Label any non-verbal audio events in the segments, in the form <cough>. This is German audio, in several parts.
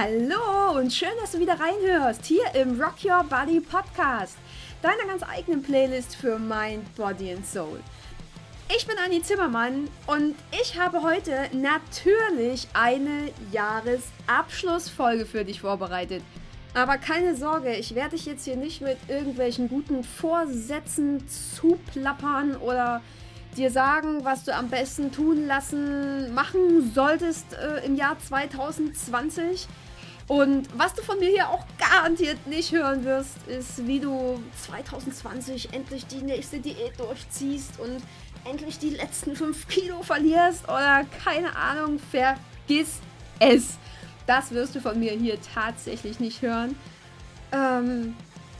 Hallo und schön, dass du wieder reinhörst hier im Rock Your Body Podcast, deiner ganz eigenen Playlist für Mind, Body and Soul. Ich bin Anni Zimmermann und ich habe heute natürlich eine Jahresabschlussfolge für dich vorbereitet. Aber keine Sorge, ich werde dich jetzt hier nicht mit irgendwelchen guten Vorsätzen zuplappern oder dir sagen, was du am besten tun lassen, machen solltest äh, im Jahr 2020. Und was du von mir hier auch garantiert nicht hören wirst, ist, wie du 2020 endlich die nächste Diät durchziehst und endlich die letzten 5 Kilo verlierst oder keine Ahnung, vergiss es. Das wirst du von mir hier tatsächlich nicht hören. Ähm,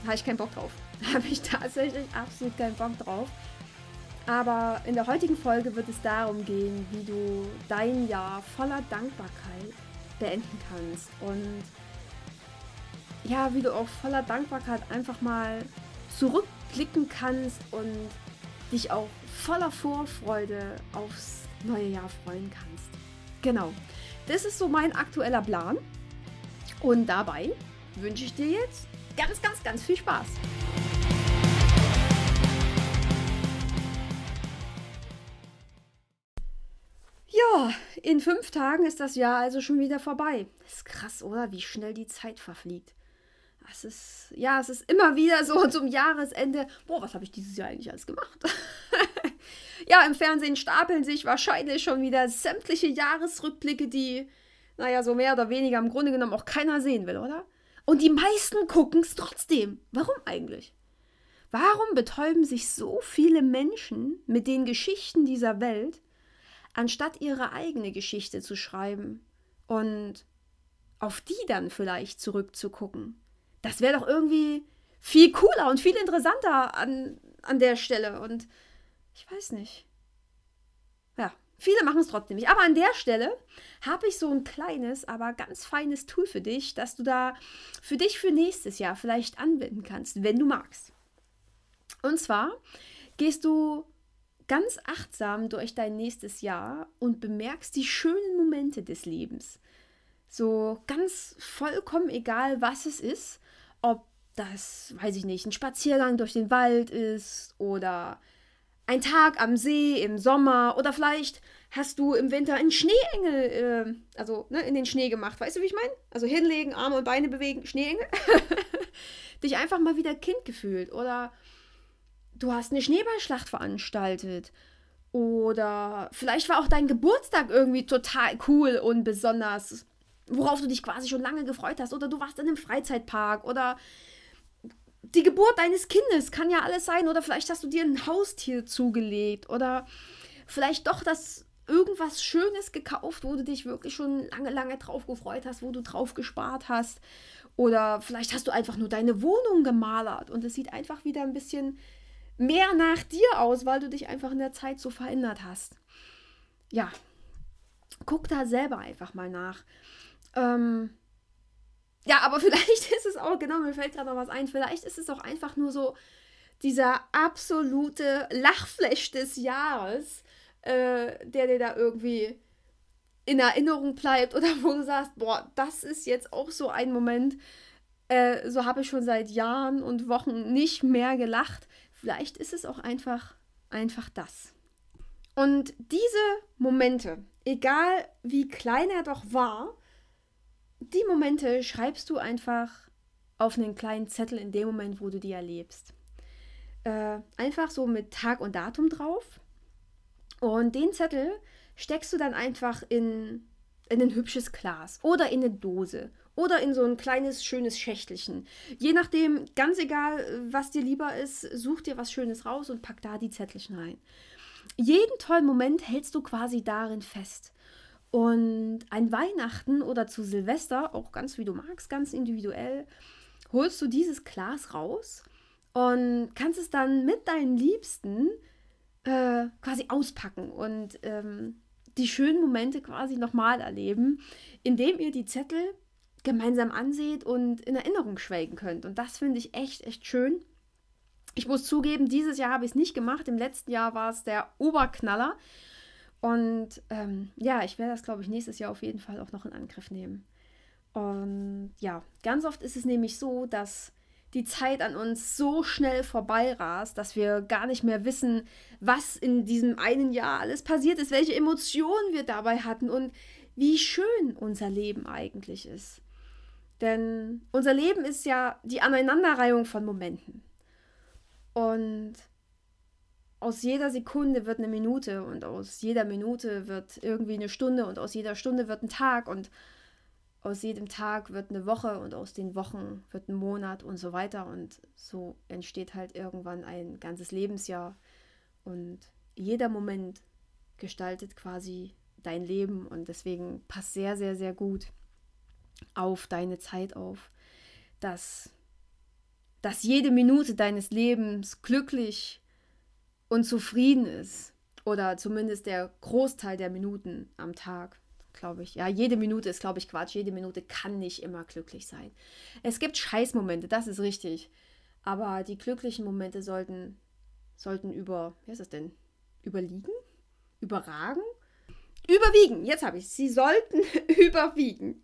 habe ich keinen Bock drauf. <laughs> Habe ich tatsächlich absolut keinen Bock drauf. Aber in der heutigen Folge wird es darum gehen, wie du dein Jahr voller Dankbarkeit beenden kannst. Und ja, wie du auch voller Dankbarkeit einfach mal zurückblicken kannst und dich auch voller Vorfreude aufs neue Jahr freuen kannst. Genau. Das ist so mein aktueller Plan. Und dabei wünsche ich dir jetzt ganz, ganz, ganz viel Spaß. In fünf Tagen ist das Jahr also schon wieder vorbei. Ist krass, oder? Wie schnell die Zeit verfliegt. Es ist, ja, es ist immer wieder so <laughs> zum Jahresende. Boah, was habe ich dieses Jahr eigentlich alles gemacht? <laughs> ja, im Fernsehen stapeln sich wahrscheinlich schon wieder sämtliche Jahresrückblicke, die, naja, so mehr oder weniger im Grunde genommen auch keiner sehen will, oder? Und die meisten gucken es trotzdem. Warum eigentlich? Warum betäuben sich so viele Menschen mit den Geschichten dieser Welt, anstatt ihre eigene Geschichte zu schreiben und auf die dann vielleicht zurückzugucken. Das wäre doch irgendwie viel cooler und viel interessanter an, an der Stelle. Und ich weiß nicht. Ja, viele machen es trotzdem nicht. Aber an der Stelle habe ich so ein kleines, aber ganz feines Tool für dich, das du da für dich für nächstes Jahr vielleicht anwenden kannst, wenn du magst. Und zwar gehst du ganz achtsam durch dein nächstes Jahr und bemerkst die schönen Momente des Lebens. So ganz vollkommen egal, was es ist, ob das, weiß ich nicht, ein Spaziergang durch den Wald ist oder ein Tag am See im Sommer oder vielleicht hast du im Winter einen Schneeengel, äh, also ne, in den Schnee gemacht. Weißt du, wie ich meine? Also hinlegen, Arme und Beine bewegen, Schneeengel. <laughs> Dich einfach mal wieder Kind gefühlt oder du hast eine Schneeballschlacht veranstaltet. Oder vielleicht war auch dein Geburtstag irgendwie total cool und besonders, worauf du dich quasi schon lange gefreut hast. Oder du warst in einem Freizeitpark. Oder die Geburt deines Kindes kann ja alles sein. Oder vielleicht hast du dir ein Haustier zugelegt. Oder vielleicht doch das irgendwas Schönes gekauft, wo du dich wirklich schon lange, lange drauf gefreut hast, wo du drauf gespart hast. Oder vielleicht hast du einfach nur deine Wohnung gemalert und es sieht einfach wieder ein bisschen mehr nach dir aus, weil du dich einfach in der Zeit so verändert hast. Ja, guck da selber einfach mal nach. Ähm, ja, aber <laughs> vielleicht ist es auch, genau, mir fällt gerade noch was ein, vielleicht ist es auch einfach nur so dieser absolute Lachflash des Jahres, äh, der dir da irgendwie in Erinnerung bleibt oder wo du sagst, boah, das ist jetzt auch so ein Moment, äh, so habe ich schon seit Jahren und Wochen nicht mehr gelacht. Vielleicht ist es auch einfach, einfach das. Und diese Momente, egal wie klein er doch war, die Momente schreibst du einfach auf einen kleinen Zettel in dem Moment, wo du die erlebst. Äh, einfach so mit Tag und Datum drauf. Und den Zettel steckst du dann einfach in, in ein hübsches Glas oder in eine Dose oder in so ein kleines, schönes Schächtelchen. Je nachdem, ganz egal, was dir lieber ist, such dir was Schönes raus und pack da die Zettelchen rein. Jeden tollen Moment hältst du quasi darin fest. Und ein Weihnachten oder zu Silvester, auch ganz wie du magst, ganz individuell, holst du dieses Glas raus und kannst es dann mit deinen Liebsten äh, quasi auspacken und ähm, die schönen Momente quasi nochmal erleben, indem ihr die Zettel gemeinsam anseht und in Erinnerung schwelgen könnt. Und das finde ich echt, echt schön. Ich muss zugeben, dieses Jahr habe ich es nicht gemacht. Im letzten Jahr war es der Oberknaller. Und ähm, ja, ich werde das, glaube ich, nächstes Jahr auf jeden Fall auch noch in Angriff nehmen. Und ja, ganz oft ist es nämlich so, dass die Zeit an uns so schnell vorbeirast, dass wir gar nicht mehr wissen, was in diesem einen Jahr alles passiert ist, welche Emotionen wir dabei hatten und wie schön unser Leben eigentlich ist. Denn unser Leben ist ja die Aneinanderreihung von Momenten. Und aus jeder Sekunde wird eine Minute und aus jeder Minute wird irgendwie eine Stunde und aus jeder Stunde wird ein Tag und aus jedem Tag wird eine Woche und aus den Wochen wird ein Monat und so weiter. Und so entsteht halt irgendwann ein ganzes Lebensjahr. Und jeder Moment gestaltet quasi dein Leben und deswegen passt sehr, sehr, sehr gut auf deine Zeit auf, dass, dass jede Minute deines Lebens glücklich und zufrieden ist oder zumindest der Großteil der Minuten am Tag glaube ich. Ja, jede Minute ist, glaube ich, Quatsch. Jede Minute kann nicht immer glücklich sein. Es gibt Scheißmomente, das ist richtig. Aber die glücklichen Momente sollten, sollten über, wie heißt das denn? Überliegen? Überragen? Überwiegen, jetzt habe ich. Sie sollten <laughs> überwiegen.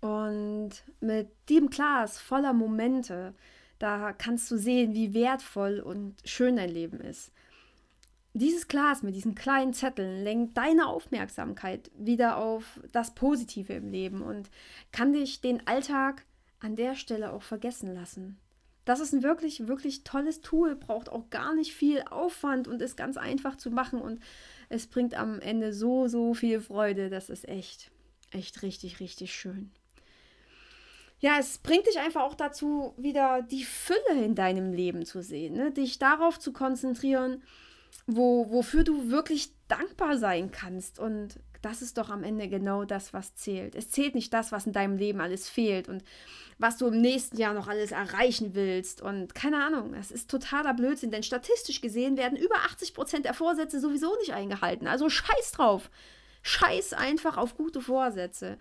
Und mit dem Glas voller Momente, da kannst du sehen, wie wertvoll und schön dein Leben ist. Dieses Glas mit diesen kleinen Zetteln lenkt deine Aufmerksamkeit wieder auf das Positive im Leben und kann dich den Alltag an der Stelle auch vergessen lassen. Das ist ein wirklich, wirklich tolles Tool, braucht auch gar nicht viel Aufwand und ist ganz einfach zu machen und es bringt am Ende so, so viel Freude. Das ist echt, echt richtig, richtig schön. Ja, es bringt dich einfach auch dazu, wieder die Fülle in deinem Leben zu sehen, ne? dich darauf zu konzentrieren, wo, wofür du wirklich dankbar sein kannst. Und das ist doch am Ende genau das, was zählt. Es zählt nicht das, was in deinem Leben alles fehlt und was du im nächsten Jahr noch alles erreichen willst. Und keine Ahnung, es ist totaler Blödsinn, denn statistisch gesehen werden über 80 Prozent der Vorsätze sowieso nicht eingehalten. Also scheiß drauf. Scheiß einfach auf gute Vorsätze.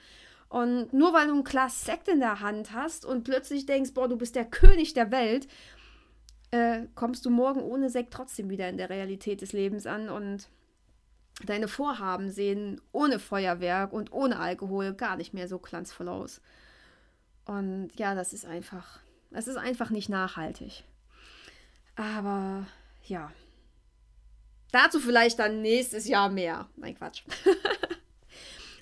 Und nur weil du ein Glas Sekt in der Hand hast und plötzlich denkst, boah, du bist der König der Welt, äh, kommst du morgen ohne Sekt trotzdem wieder in der Realität des Lebens an und deine Vorhaben sehen ohne Feuerwerk und ohne Alkohol gar nicht mehr so glanzvoll aus. Und ja, das ist einfach, das ist einfach nicht nachhaltig. Aber ja, dazu vielleicht dann nächstes Jahr mehr. Nein, Quatsch. <laughs>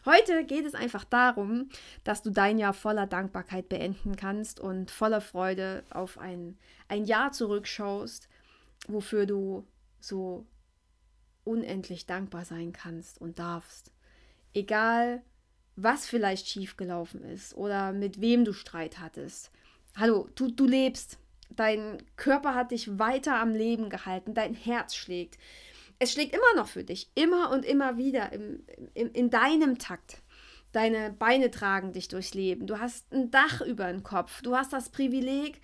Heute geht es einfach darum, dass du dein Jahr voller Dankbarkeit beenden kannst und voller Freude auf ein, ein Jahr zurückschaust, wofür du so unendlich dankbar sein kannst und darfst. Egal, was vielleicht schiefgelaufen ist oder mit wem du Streit hattest. Hallo, du, du lebst. Dein Körper hat dich weiter am Leben gehalten, dein Herz schlägt es schlägt immer noch für dich, immer und immer wieder im, im, in deinem Takt. Deine Beine tragen dich durchs Leben. Du hast ein Dach über dem Kopf. Du hast das Privileg,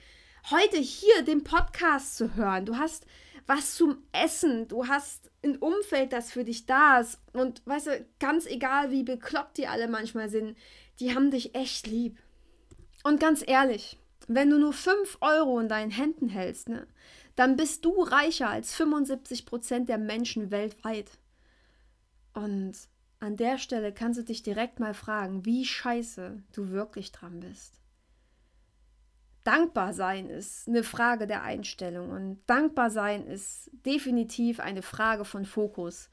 heute hier den Podcast zu hören. Du hast was zum Essen. Du hast ein Umfeld, das für dich da ist. Und weißt du, ganz egal, wie bekloppt die alle manchmal sind, die haben dich echt lieb. Und ganz ehrlich, wenn du nur 5 Euro in deinen Händen hältst, ne, dann bist du reicher als 75 Prozent der Menschen weltweit. Und an der Stelle kannst du dich direkt mal fragen, wie scheiße du wirklich dran bist. Dankbar sein ist eine Frage der Einstellung und dankbar sein ist definitiv eine Frage von Fokus.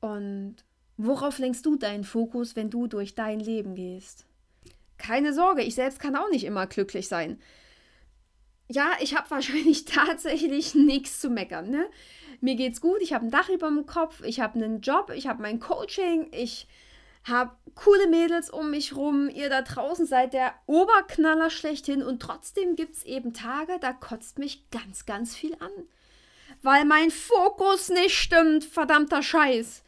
Und worauf lenkst du deinen Fokus, wenn du durch dein Leben gehst? Keine Sorge, ich selbst kann auch nicht immer glücklich sein ja, ich habe wahrscheinlich <laughs> tatsächlich nichts zu meckern. Ne? Mir geht's gut, ich habe ein Dach über dem Kopf, ich habe einen Job, ich habe mein Coaching, ich habe coole Mädels um mich rum, ihr da draußen seid der Oberknaller schlechthin und trotzdem gibt es eben Tage, da kotzt mich ganz, ganz viel an. Weil mein Fokus nicht stimmt, verdammter Scheiß.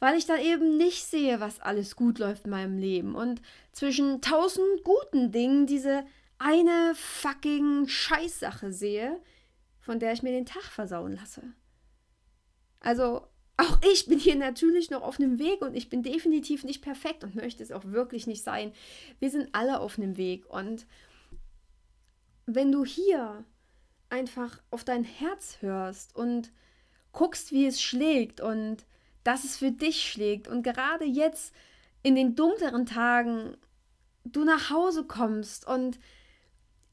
Weil ich dann eben nicht sehe, was alles gut läuft in meinem Leben. Und zwischen tausend guten Dingen diese eine fucking Scheißsache sehe, von der ich mir den Tag versauen lasse. Also, auch ich bin hier natürlich noch auf einem Weg und ich bin definitiv nicht perfekt und möchte es auch wirklich nicht sein. Wir sind alle auf einem Weg und wenn du hier einfach auf dein Herz hörst und guckst, wie es schlägt und dass es für dich schlägt und gerade jetzt in den dunkleren Tagen du nach Hause kommst und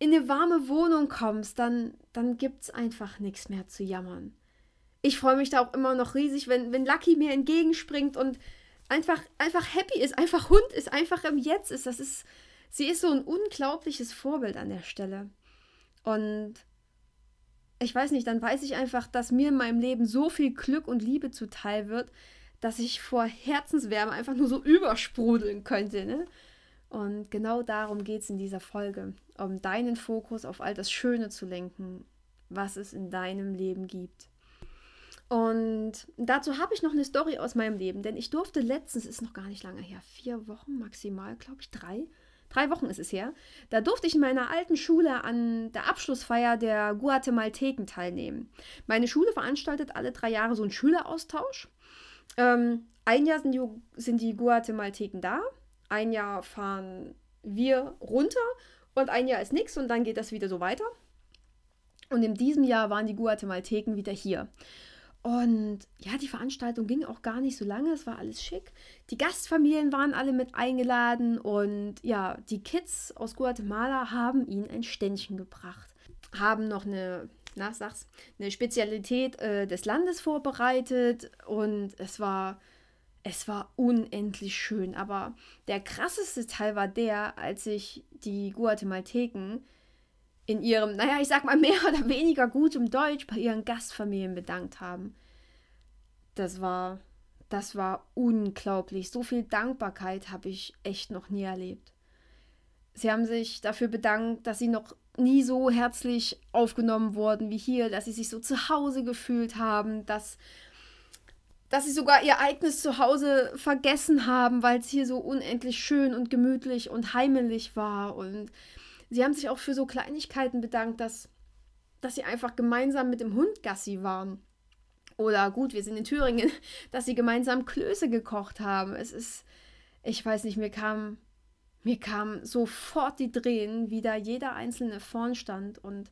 in eine warme Wohnung kommst, dann, dann es einfach nichts mehr zu jammern. Ich freue mich da auch immer noch riesig, wenn, wenn Lucky mir entgegenspringt und einfach, einfach happy ist, einfach Hund ist, einfach im Jetzt ist. Das ist, sie ist so ein unglaubliches Vorbild an der Stelle. Und ich weiß nicht, dann weiß ich einfach, dass mir in meinem Leben so viel Glück und Liebe zuteil wird, dass ich vor Herzenswärme einfach nur so übersprudeln könnte. Ne? Und genau darum geht es in dieser Folge, um deinen Fokus auf all das Schöne zu lenken, was es in deinem Leben gibt. Und dazu habe ich noch eine Story aus meinem Leben, denn ich durfte letztens, ist noch gar nicht lange her, vier Wochen maximal, glaube ich, drei, drei Wochen ist es her, da durfte ich in meiner alten Schule an der Abschlussfeier der Guatemalteken teilnehmen. Meine Schule veranstaltet alle drei Jahre so einen Schüleraustausch. Ähm, ein Jahr sind die, sind die Guatemalteken da, ein Jahr fahren wir runter und ein Jahr ist nichts und dann geht das wieder so weiter. Und in diesem Jahr waren die Guatemalteken wieder hier. Und ja, die Veranstaltung ging auch gar nicht so lange, es war alles schick. Die Gastfamilien waren alle mit eingeladen und ja, die Kids aus Guatemala haben ihnen ein Ständchen gebracht, haben noch eine, na, sag's, eine Spezialität äh, des Landes vorbereitet und es war, es war unendlich schön. Aber der krasseste Teil war der, als sich die Guatemalteken in ihrem, naja, ich sag mal mehr <laughs> oder weniger gutem Deutsch bei ihren Gastfamilien bedankt haben. Das war, das war unglaublich. So viel Dankbarkeit habe ich echt noch nie erlebt. Sie haben sich dafür bedankt, dass sie noch nie so herzlich aufgenommen wurden wie hier, dass sie sich so zu Hause gefühlt haben, dass, dass sie sogar ihr eigenes Zuhause vergessen haben, weil es hier so unendlich schön und gemütlich und heimelig war und sie haben sich auch für so Kleinigkeiten bedankt, dass, dass sie einfach gemeinsam mit dem Hund Gassi waren. Oder gut, wir sind in Thüringen, <laughs> dass sie gemeinsam Klöße gekocht haben. Es ist, ich weiß nicht, mir kam, mir kam sofort die Tränen, wie da jeder Einzelne vorn stand und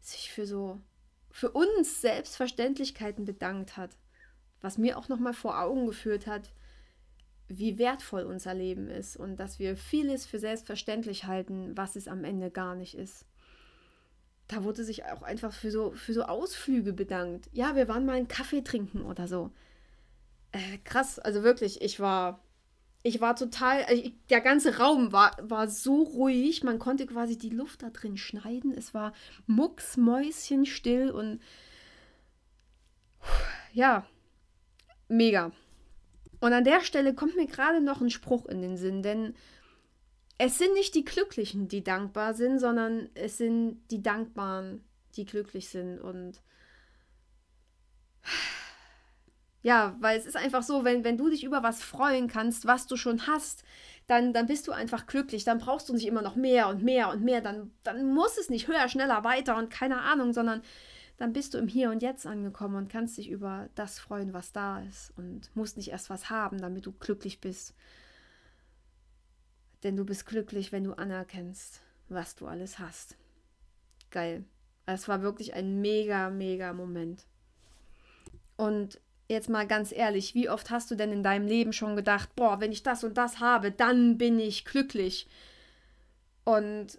sich für so, für uns Selbstverständlichkeiten bedankt hat. Was mir auch nochmal vor Augen geführt hat, wie wertvoll unser Leben ist und dass wir vieles für selbstverständlich halten, was es am Ende gar nicht ist. Da wurde sich auch einfach für so, für so Ausflüge bedankt. Ja, wir waren mal einen Kaffee trinken oder so. Äh, krass, also wirklich, ich war, ich war total, äh, der ganze Raum war, war so ruhig, man konnte quasi die Luft da drin schneiden. Es war mucksmäuschenstill und ja, mega. Und an der Stelle kommt mir gerade noch ein Spruch in den Sinn, denn es sind nicht die Glücklichen, die dankbar sind, sondern es sind die Dankbaren, die glücklich sind. Und ja, weil es ist einfach so, wenn, wenn du dich über was freuen kannst, was du schon hast, dann, dann bist du einfach glücklich. Dann brauchst du nicht immer noch mehr und mehr und mehr. Dann, dann muss es nicht höher, schneller, weiter und keine Ahnung, sondern dann bist du im Hier und Jetzt angekommen und kannst dich über das freuen, was da ist und musst nicht erst was haben, damit du glücklich bist. Denn du bist glücklich, wenn du anerkennst, was du alles hast. Geil. Es war wirklich ein mega, mega Moment. Und jetzt mal ganz ehrlich, wie oft hast du denn in deinem Leben schon gedacht, boah, wenn ich das und das habe, dann bin ich glücklich. Und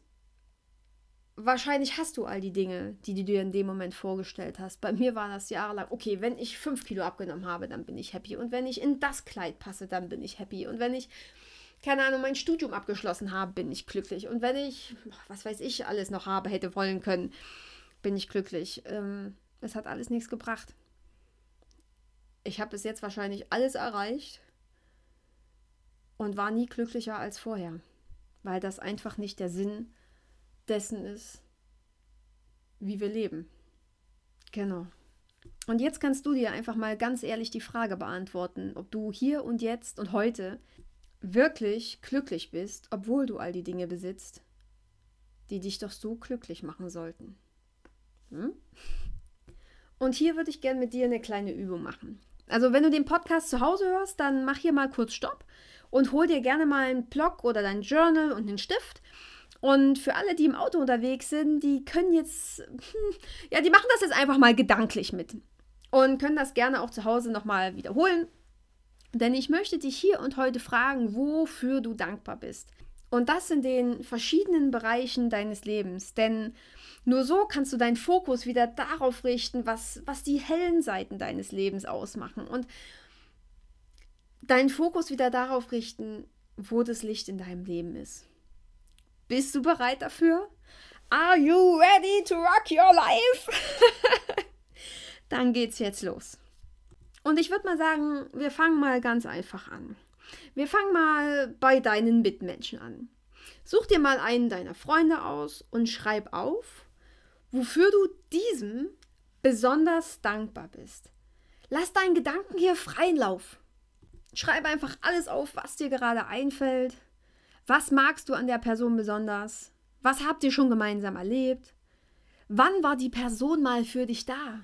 wahrscheinlich hast du all die Dinge, die du dir in dem Moment vorgestellt hast. Bei mir war das jahrelang, okay, wenn ich fünf Kilo abgenommen habe, dann bin ich happy. Und wenn ich in das Kleid passe, dann bin ich happy. Und wenn ich, keine Ahnung, mein Studium abgeschlossen habe, bin ich glücklich. Und wenn ich, was weiß ich, alles noch habe, hätte wollen können, bin ich glücklich. Ähm, es hat alles nichts gebracht. Ich habe bis jetzt wahrscheinlich alles erreicht und war nie glücklicher als vorher, weil das einfach nicht der Sinn ist dessen ist, wie wir leben. Genau. Und jetzt kannst du dir einfach mal ganz ehrlich die Frage beantworten, ob du hier und jetzt und heute wirklich glücklich bist, obwohl du all die Dinge besitzt, die dich doch so glücklich machen sollten. Hm? Und hier würde ich gerne mit dir eine kleine Übung machen. Also wenn du den Podcast zu Hause hörst, dann mach hier mal kurz Stopp und hol dir gerne mal einen Block oder dein Journal und einen Stift und für alle, die im Auto unterwegs sind, die können jetzt, hm, ja, die machen das jetzt einfach mal gedanklich mit. Und können das gerne auch zu Hause nochmal wiederholen. Denn ich möchte dich hier und heute fragen, wofür du dankbar bist. Und das in den verschiedenen Bereichen deines Lebens. Denn nur so kannst du deinen Fokus wieder darauf richten, was, was die hellen Seiten deines Lebens ausmachen. Und deinen Fokus wieder darauf richten, wo das Licht in deinem Leben ist. Bist du bereit dafür? Are you ready to rock your life? <laughs> Dann geht's jetzt los. Und ich würde mal sagen, wir fangen mal ganz einfach an. Wir fangen mal bei deinen Mitmenschen an. Such dir mal einen deiner Freunde aus und schreib auf, wofür du diesem besonders dankbar bist. Lass deinen Gedanken hier freien Lauf. Schreib einfach alles auf, was dir gerade einfällt. Was magst du an der Person besonders? Was habt ihr schon gemeinsam erlebt? Wann war die Person mal für dich da?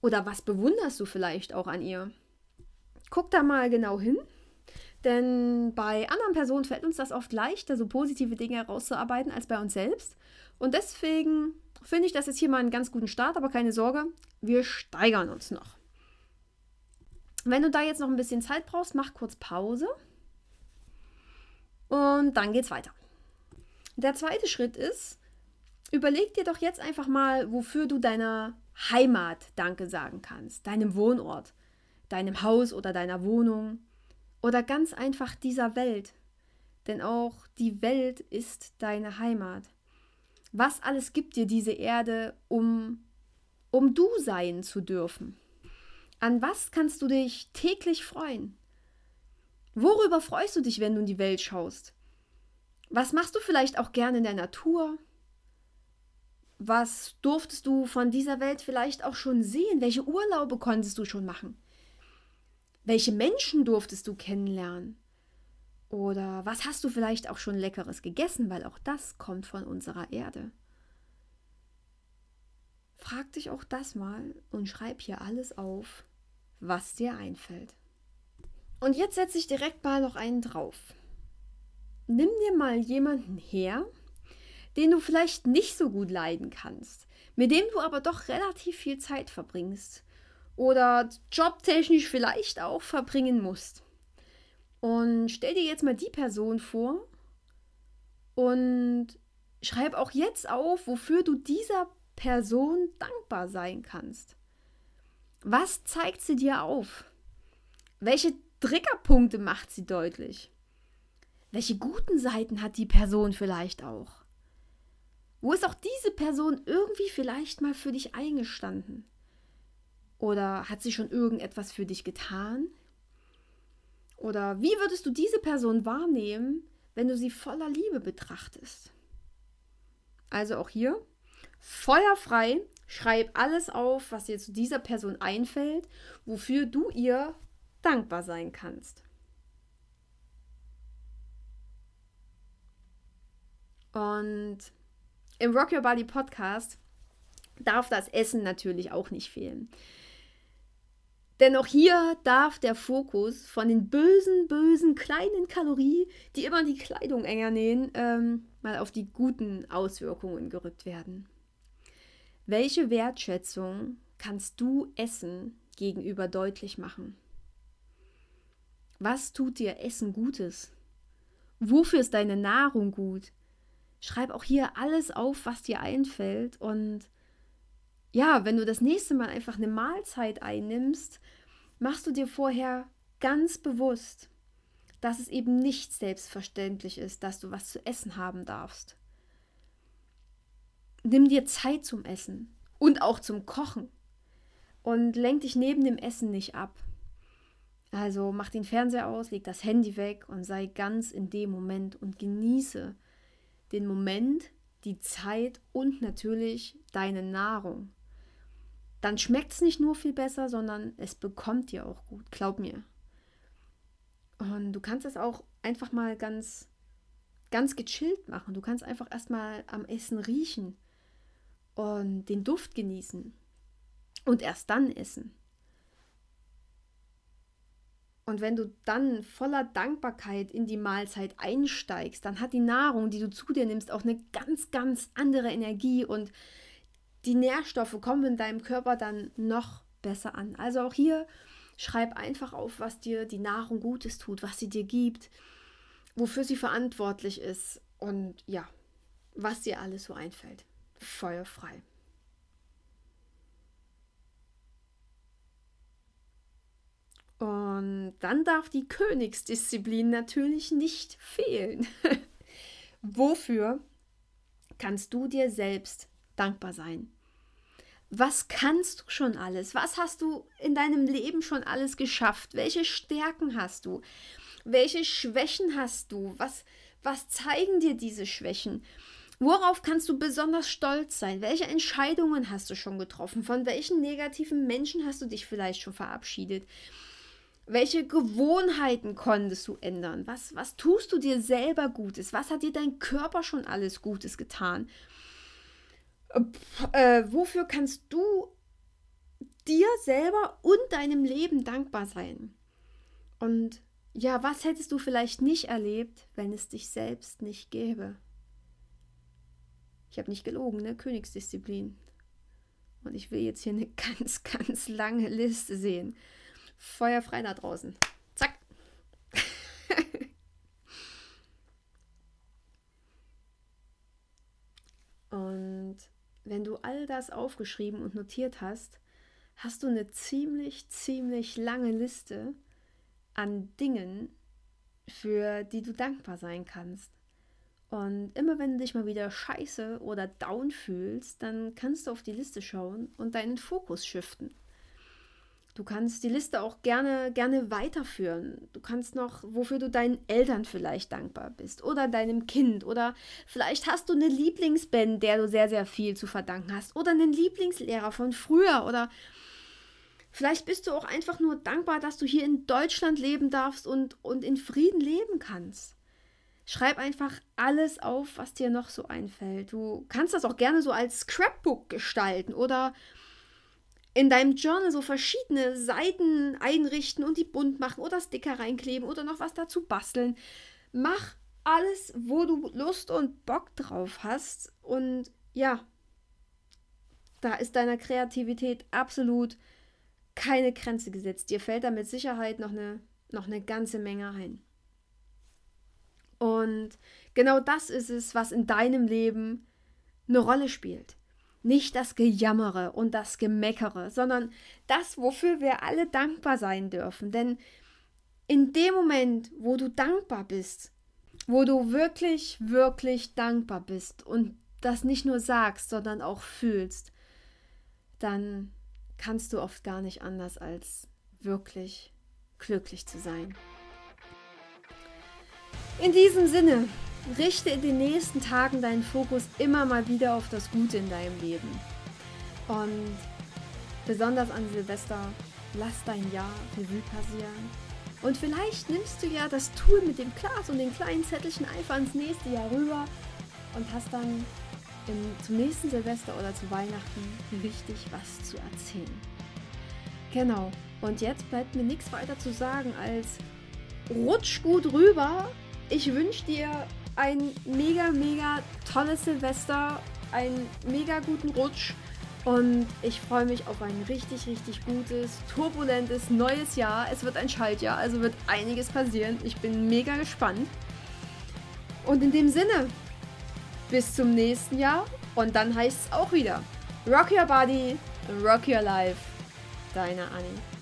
Oder was bewunderst du vielleicht auch an ihr? Guck da mal genau hin, denn bei anderen Personen fällt uns das oft leichter, so positive Dinge herauszuarbeiten als bei uns selbst. Und deswegen finde ich das jetzt hier mal einen ganz guten Start, aber keine Sorge, wir steigern uns noch. Wenn du da jetzt noch ein bisschen Zeit brauchst, mach kurz Pause und dann geht's weiter. Der zweite Schritt ist, überleg dir doch jetzt einfach mal, wofür du deiner Heimat Danke sagen kannst, deinem Wohnort, deinem Haus oder deiner Wohnung oder ganz einfach dieser Welt. Denn auch die Welt ist deine Heimat. Was alles gibt dir diese Erde, um, um du sein zu dürfen? An was kannst du dich täglich freuen? Worüber freust du dich, wenn du in die Welt schaust? Was machst du vielleicht auch gerne in der Natur? Was durftest du von dieser Welt vielleicht auch schon sehen? Welche Urlaube konntest du schon machen? Welche Menschen durftest du kennenlernen? Oder was hast du vielleicht auch schon leckeres gegessen, weil auch das kommt von unserer Erde. Frag dich auch das mal und schreib hier alles auf, was dir einfällt. Und jetzt setze ich direkt mal noch einen drauf. Nimm dir mal jemanden her, den du vielleicht nicht so gut leiden kannst, mit dem du aber doch relativ viel Zeit verbringst oder jobtechnisch vielleicht auch verbringen musst. Und stell dir jetzt mal die Person vor und schreib auch jetzt auf, wofür du dieser Person dankbar sein kannst. Was zeigt sie dir auf? Welche Triggerpunkte macht sie deutlich? Welche guten Seiten hat die Person vielleicht auch? Wo ist auch diese Person irgendwie vielleicht mal für dich eingestanden? Oder hat sie schon irgendetwas für dich getan? Oder wie würdest du diese Person wahrnehmen, wenn du sie voller Liebe betrachtest? Also auch hier, feuerfrei, schreib alles auf, was dir zu dieser Person einfällt, wofür du ihr dankbar sein kannst. Und im Rock Your Body Podcast darf das Essen natürlich auch nicht fehlen. Denn auch hier darf der Fokus von den bösen, bösen kleinen Kalorien, die immer die Kleidung enger nähen, ähm, mal auf die guten Auswirkungen gerückt werden. Welche Wertschätzung kannst du Essen gegenüber deutlich machen? Was tut dir Essen Gutes? Wofür ist deine Nahrung gut? schreib auch hier alles auf, was dir einfällt. Und ja, wenn du das nächste Mal einfach eine Mahlzeit einnimmst, machst du dir vorher ganz bewusst, dass es eben nicht selbstverständlich ist, dass du was zu essen haben darfst. Nimm dir Zeit zum Essen und auch zum Kochen und lenk dich neben dem Essen nicht ab. Also mach den Fernseher aus, leg das Handy weg und sei ganz in dem Moment und genieße den Moment, die Zeit und natürlich deine Nahrung. Dann schmeckt es nicht nur viel besser, sondern es bekommt dir auch gut, glaub mir. Und du kannst es auch einfach mal ganz, ganz gechillt machen. Du kannst einfach erstmal am Essen riechen und den Duft genießen und erst dann essen. Und wenn du dann voller Dankbarkeit in die Mahlzeit einsteigst, dann hat die Nahrung, die du zu dir nimmst, auch eine ganz, ganz andere Energie und die Nährstoffe kommen in deinem Körper dann noch besser an. Also auch hier schreib einfach auf, was dir die Nahrung Gutes tut, was sie dir gibt. wofür sie verantwortlich ist und ja, was dir alles so einfällt. Feuerfrei. Und dann darf die Königsdisziplin natürlich nicht fehlen. <laughs> Wofür kannst du dir selbst dankbar sein? Was kannst du schon alles? Was hast du in deinem Leben schon alles geschafft? Welche Stärken hast du? Welche Schwächen hast du? Was, was zeigen dir diese Schwächen? Worauf kannst du besonders stolz sein? Welche Entscheidungen hast du schon getroffen? Von welchen negativen Menschen hast du dich vielleicht schon verabschiedet? Welche Gewohnheiten konntest du ändern? Was, was tust du dir selber Gutes? Was hat dir dein Körper schon alles Gutes getan? Äh, wofür kannst du dir selber und deinem Leben dankbar sein? Und ja, was hättest du vielleicht nicht erlebt, wenn es dich selbst nicht gäbe? Ich habe nicht gelogen, ne? Königsdisziplin. Und ich will jetzt hier eine <laughs> ganz, ganz lange Liste sehen. Feuerfrei da draußen. Zack. <laughs> und wenn du all das aufgeschrieben und notiert hast, hast du eine ziemlich, ziemlich lange Liste an Dingen, für die du dankbar sein kannst. Und immer wenn du dich mal wieder scheiße oder down fühlst, dann kannst du auf die Liste schauen und deinen Fokus shiften. Du kannst die Liste auch gerne, gerne weiterführen. Du kannst noch, wofür du deinen Eltern vielleicht dankbar bist oder deinem Kind oder vielleicht hast du eine Lieblingsband, der du sehr, sehr viel zu verdanken hast oder einen Lieblingslehrer von früher oder vielleicht bist du auch einfach nur dankbar, dass du hier in Deutschland leben darfst und, und in Frieden leben kannst. Schreib einfach alles auf, was dir noch so einfällt. Du kannst das auch gerne so als Scrapbook gestalten oder in deinem Journal so verschiedene Seiten einrichten und die bunt machen oder Sticker reinkleben oder noch was dazu basteln. Mach alles, wo du Lust und Bock drauf hast. Und ja, da ist deiner Kreativität absolut keine Grenze gesetzt. Dir fällt da mit Sicherheit noch eine, noch eine ganze Menge ein. Und genau das ist es, was in deinem Leben eine Rolle spielt. Nicht das Gejammere und das Gemeckere, sondern das, wofür wir alle dankbar sein dürfen. Denn in dem Moment, wo du dankbar bist, wo du wirklich, wirklich dankbar bist und das nicht nur sagst, sondern auch fühlst, dann kannst du oft gar nicht anders als wirklich glücklich zu sein. In diesem Sinne, Richte in den nächsten Tagen deinen Fokus immer mal wieder auf das Gute in deinem Leben. Und besonders an Silvester, lass dein Jahr Revue passieren. Und vielleicht nimmst du ja das Tool mit dem Glas und den kleinen Zettelchen einfach ins nächste Jahr rüber und hast dann im, zum nächsten Silvester oder zu Weihnachten richtig was zu erzählen. Genau. Und jetzt bleibt mir nichts weiter zu sagen als rutsch gut rüber. Ich wünsche dir ein mega, mega tolles Silvester, einen mega guten Rutsch und ich freue mich auf ein richtig, richtig gutes, turbulentes neues Jahr. Es wird ein Schaltjahr, also wird einiges passieren. Ich bin mega gespannt. Und in dem Sinne, bis zum nächsten Jahr und dann heißt es auch wieder Rock Your Body, Rock Your Life. Deine Annie.